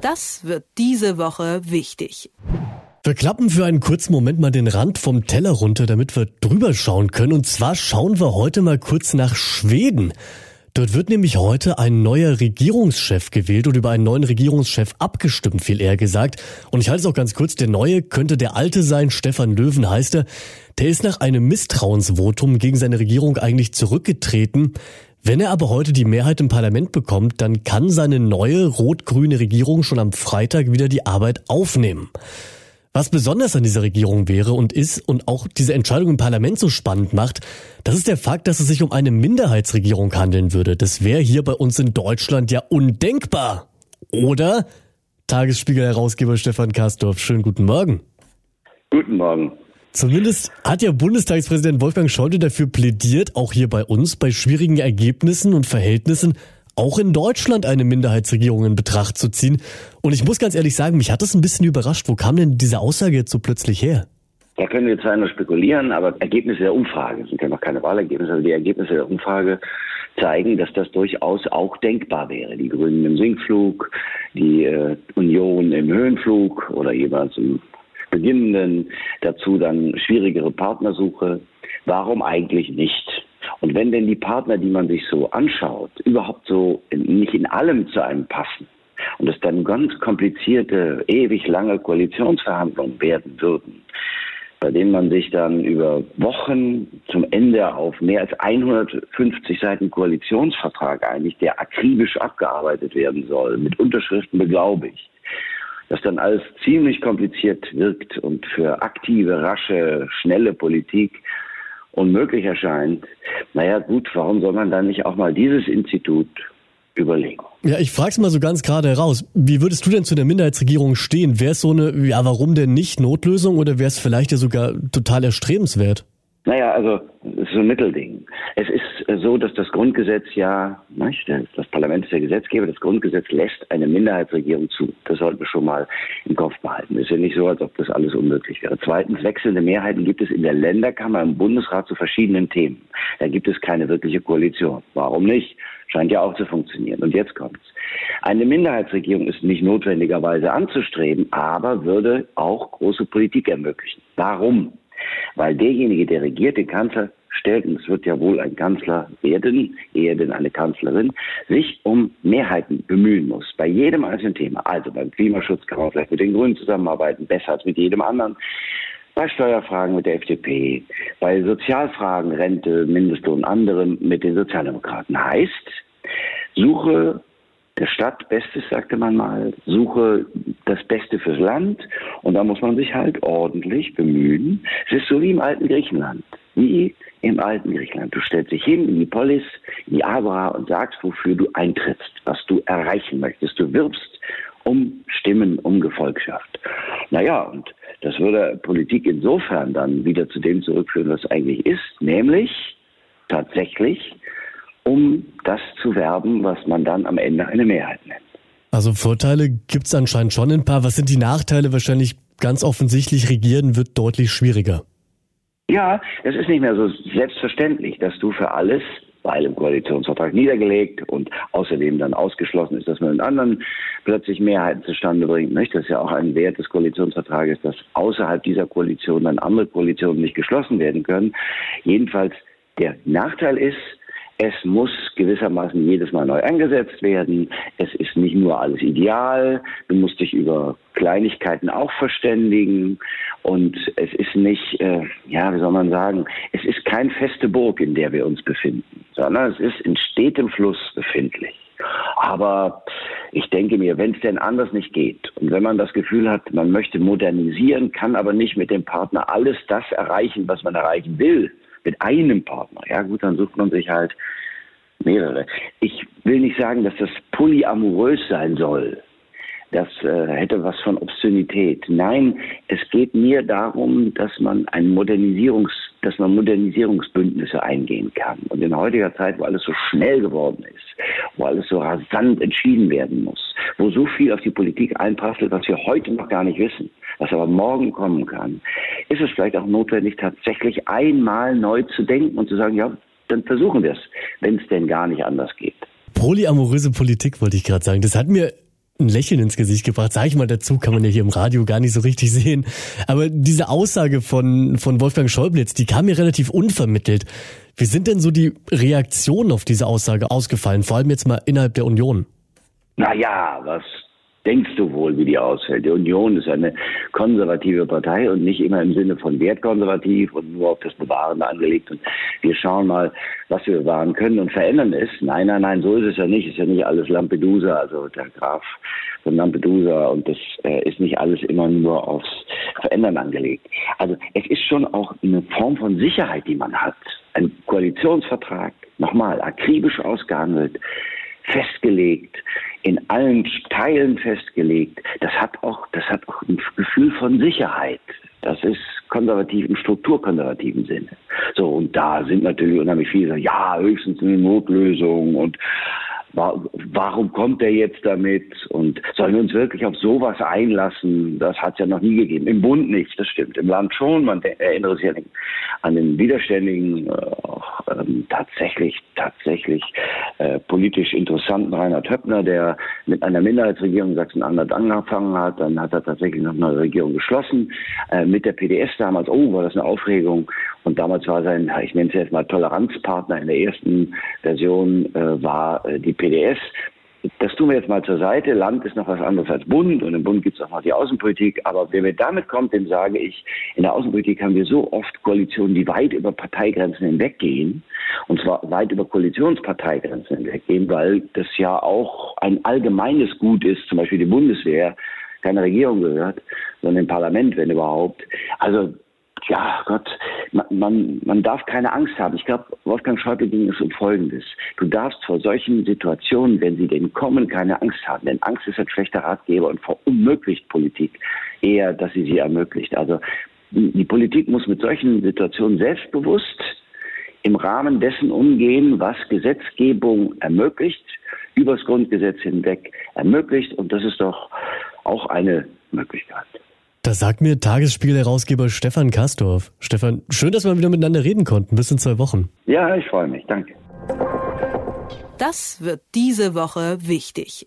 Das wird diese Woche wichtig. Wir klappen für einen kurzen Moment mal den Rand vom Teller runter, damit wir drüber schauen können. Und zwar schauen wir heute mal kurz nach Schweden. Dort wird nämlich heute ein neuer Regierungschef gewählt und über einen neuen Regierungschef abgestimmt, viel eher gesagt. Und ich halte es auch ganz kurz, der neue könnte der alte sein, Stefan Löwen heißt er. Der ist nach einem Misstrauensvotum gegen seine Regierung eigentlich zurückgetreten. Wenn er aber heute die Mehrheit im Parlament bekommt, dann kann seine neue rot-grüne Regierung schon am Freitag wieder die Arbeit aufnehmen. Was besonders an dieser Regierung wäre und ist und auch diese Entscheidung im Parlament so spannend macht, das ist der Fakt, dass es sich um eine Minderheitsregierung handeln würde. Das wäre hier bei uns in Deutschland ja undenkbar. Oder? Tagesspiegel-Herausgeber Stefan Kastorf, schönen guten Morgen. Guten Morgen. Zumindest hat ja Bundestagspräsident Wolfgang Scholze dafür plädiert, auch hier bei uns, bei schwierigen Ergebnissen und Verhältnissen auch in Deutschland eine Minderheitsregierung in Betracht zu ziehen. Und ich muss ganz ehrlich sagen, mich hat das ein bisschen überrascht. Wo kam denn diese Aussage jetzt so plötzlich her? Da können wir zwar nur spekulieren, aber Ergebnisse der Umfrage, sind ja noch keine Wahlergebnisse, aber die Ergebnisse der Umfrage zeigen, dass das durchaus auch denkbar wäre. Die Grünen im Sinkflug, die äh, Union im Höhenflug oder jeweils im beginnenden, dazu dann schwierigere Partnersuche. Warum eigentlich nicht? Und wenn denn die Partner, die man sich so anschaut, überhaupt so nicht in allem zu einem passen und es dann ganz komplizierte, ewig lange Koalitionsverhandlungen werden würden, bei denen man sich dann über Wochen zum Ende auf mehr als 150 Seiten Koalitionsvertrag einigt, der akribisch abgearbeitet werden soll, mit Unterschriften beglaubigt, das dann alles ziemlich kompliziert wirkt und für aktive, rasche, schnelle Politik unmöglich erscheint, naja gut, warum soll man dann nicht auch mal dieses Institut überlegen? Ja, ich frage es mal so ganz gerade heraus. Wie würdest du denn zu der Minderheitsregierung stehen? Wäre es so eine, ja, warum denn nicht Notlösung oder wäre es vielleicht ja sogar total erstrebenswert? Naja, also es ist so ein Mittelding. Es ist so, dass das Grundgesetz ja, das Parlament ist der Gesetzgeber, das Grundgesetz lässt eine Minderheitsregierung zu. Das sollten wir schon mal im Kopf behalten. Es ist ja nicht so, als ob das alles unmöglich wäre. Zweitens, wechselnde Mehrheiten gibt es in der Länderkammer, im Bundesrat zu verschiedenen Themen. Da gibt es keine wirkliche Koalition. Warum nicht? Scheint ja auch zu funktionieren. Und jetzt kommt's. Eine Minderheitsregierung ist nicht notwendigerweise anzustreben, aber würde auch große Politik ermöglichen. Warum? Weil derjenige, der regiert, den Kanzler stellt, und es wird ja wohl ein Kanzler werden, eher denn eine Kanzlerin, sich um Mehrheiten bemühen muss. Bei jedem einzelnen Thema. Also beim Klimaschutz kann man vielleicht mit den Grünen zusammenarbeiten, besser als mit jedem anderen. Bei Steuerfragen mit der FDP, bei Sozialfragen, Rente, Mindestlohn, anderem mit den Sozialdemokraten. Heißt, suche der Stadt Bestes, sagte man mal, suche das Beste fürs Land und da muss man sich halt ordentlich bemühen. Es ist so wie im alten Griechenland, wie im alten Griechenland. Du stellst dich hin in die Polis, in die Abra und sagst, wofür du eintrittst, was du erreichen möchtest. Du wirbst um Stimmen, um Gefolgschaft. Naja, und das würde Politik insofern dann wieder zu dem zurückführen, was eigentlich ist, nämlich tatsächlich um das zu werben, was man dann am Ende eine Mehrheit nennt. Also Vorteile gibt es anscheinend schon ein paar. Was sind die Nachteile? Wahrscheinlich ganz offensichtlich, regieren wird deutlich schwieriger. Ja, es ist nicht mehr so selbstverständlich, dass du für alles, weil im Koalitionsvertrag niedergelegt und außerdem dann ausgeschlossen ist, dass man in anderen plötzlich Mehrheiten zustande bringt. Nicht? Das ist ja auch ein Wert des Koalitionsvertrages, dass außerhalb dieser Koalition dann andere Koalitionen nicht geschlossen werden können. Jedenfalls der Nachteil ist, es muss gewissermaßen jedes Mal neu angesetzt werden. Es ist nicht nur alles ideal. Du musst dich über Kleinigkeiten auch verständigen. Und es ist nicht, äh, ja, wie soll man sagen, es ist kein feste Burg, in der wir uns befinden, sondern es ist in stetem Fluss befindlich. Aber ich denke mir, wenn es denn anders nicht geht und wenn man das Gefühl hat, man möchte modernisieren, kann aber nicht mit dem Partner alles das erreichen, was man erreichen will, mit einem Partner. Ja gut, dann sucht man sich halt mehrere. Ich will nicht sagen, dass das polyamorös sein soll. Das äh, hätte was von Obszönität. Nein, es geht mir darum, dass man ein Modernisierungs, dass man Modernisierungsbündnisse eingehen kann. Und in heutiger Zeit, wo alles so schnell geworden ist, wo alles so rasant entschieden werden muss, wo so viel auf die Politik einprasselt, was wir heute noch gar nicht wissen, was aber morgen kommen kann, ist es vielleicht auch notwendig, tatsächlich einmal neu zu denken und zu sagen, ja, dann versuchen wir es, wenn es denn gar nicht anders geht. Polyamoröse Politik wollte ich gerade sagen. Das hat mir ein Lächeln ins Gesicht gebracht. Sag ich mal dazu, kann man ja hier im Radio gar nicht so richtig sehen. Aber diese Aussage von, von Wolfgang Schäuble jetzt, die kam mir relativ unvermittelt. Wie sind denn so die Reaktionen auf diese Aussage ausgefallen, vor allem jetzt mal innerhalb der Union? Naja, was denkst du wohl, wie die ausfällt? Die Union ist eine konservative Partei und nicht immer im Sinne von wertkonservativ und nur auf das Bewahren angelegt. Und wir schauen mal, was wir bewahren können und verändern es. Nein, nein, nein, so ist es ja nicht. Es ist ja nicht alles Lampedusa, also der Graf von Lampedusa und das äh, ist nicht alles immer nur aufs Verändern angelegt. Also es ist schon auch eine Form von Sicherheit, die man hat. Ein Koalitionsvertrag, nochmal, akribisch ausgehandelt, festgelegt, in allen Teilen festgelegt. Das hat auch, das hat auch ein Gefühl von Sicherheit. Das ist konservativ im strukturkonservativen Sinne. So, und da sind natürlich unheimlich viele, ja, höchstens eine Notlösung und warum kommt er jetzt damit? Und sollen wir uns wirklich auf sowas einlassen? Das hat es ja noch nie gegeben. Im Bund nicht, das stimmt. Im Land schon. Man erinnert sich an den widerständigen, äh, ähm, tatsächlich, tatsächlich äh, politisch interessanten Reinhard Höppner, der mit einer Minderheitsregierung Sachsen-Anhalt angefangen hat. Dann hat er tatsächlich noch eine Regierung geschlossen. Äh, mit der PDS damals, oh, war das eine Aufregung. Und damals war sein, ich nenne es jetzt mal Toleranzpartner in der ersten Version, äh, war äh, die PDS. Das tun wir jetzt mal zur Seite. Land ist noch was anderes als Bund und im Bund gibt es auch noch die Außenpolitik. Aber wer mir damit kommt, dem sage ich, in der Außenpolitik haben wir so oft Koalitionen, die weit über Parteigrenzen hinweggehen. Und zwar weit über Koalitionsparteigrenzen hinweggehen, weil das ja auch ein allgemeines Gut ist, zum Beispiel die Bundeswehr keine Regierung gehört, sondern im Parlament, wenn überhaupt. Also ja, Gott, man, man, man darf keine Angst haben. Ich glaube, Wolfgang Schäuble ging es um Folgendes. Du darfst vor solchen Situationen, wenn sie denn kommen, keine Angst haben. Denn Angst ist ein schlechter Ratgeber und verunmöglicht Politik eher, dass sie sie ermöglicht. Also die Politik muss mit solchen Situationen selbstbewusst im Rahmen dessen umgehen, was Gesetzgebung ermöglicht, übers Grundgesetz hinweg ermöglicht. Und das ist doch auch eine Möglichkeit. Das sagt mir Tagesspiel-Herausgeber Stefan Kastorf. Stefan, schön, dass wir wieder miteinander reden konnten. Bis in zwei Wochen. Ja, ich freue mich. Danke. Das wird diese Woche wichtig.